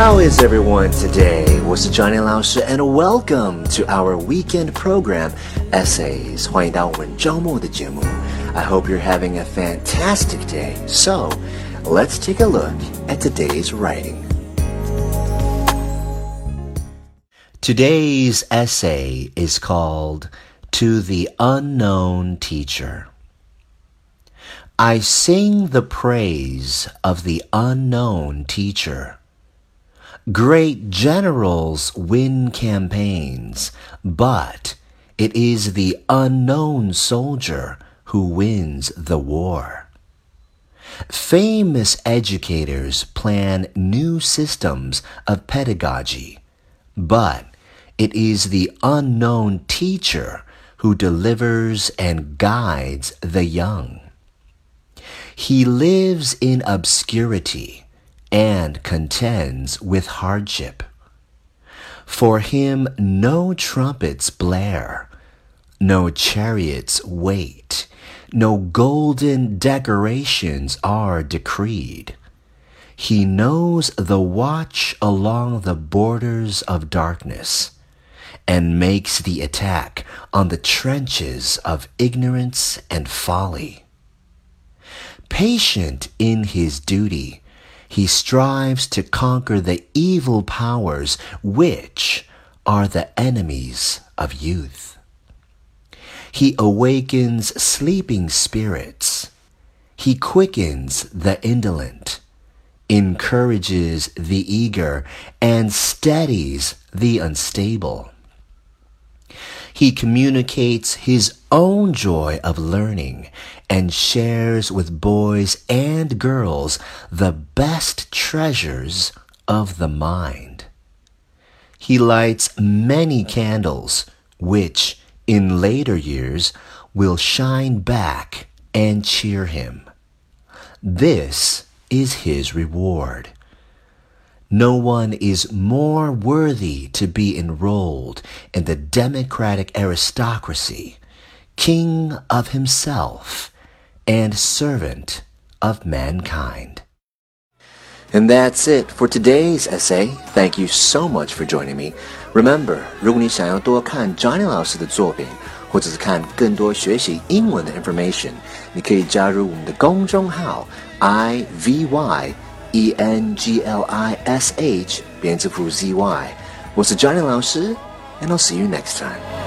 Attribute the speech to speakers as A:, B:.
A: How is everyone today? 我是 Johnny 老师 and welcome to our weekend program Essays. 欢迎到我们周末的节目。I hope you're having a fantastic day. So, let's take a look at today's writing. Today's essay is called To the Unknown Teacher. I sing the praise of the unknown teacher. Great generals win campaigns, but it is the unknown soldier who wins the war. Famous educators plan new systems of pedagogy, but it is the unknown teacher who delivers and guides the young. He lives in obscurity and contends with hardship. For him no trumpets blare, no chariots wait, no golden decorations are decreed. He knows the watch along the borders of darkness and makes the attack on the trenches of ignorance and folly. Patient in his duty, he strives to conquer the evil powers which are the enemies of youth. He awakens sleeping spirits. He quickens the indolent, encourages the eager, and steadies the unstable. He communicates his own joy of learning and shares with boys and girls the best treasures of the mind. He lights many candles, which in later years will shine back and cheer him. This is his reward. No one is more worthy to be enrolled in the democratic aristocracy, king of himself and servant of mankind. And that's it for today's essay. Thank you so much for joining me. Remember, 如果你想要多看 Johnny 老师的作品，或者是看更多学习英文的 information，你可以加入我们的公众号 i v y e n g l i s h 编字符 z y。我是 Johnny 老师，and I'll see you next time.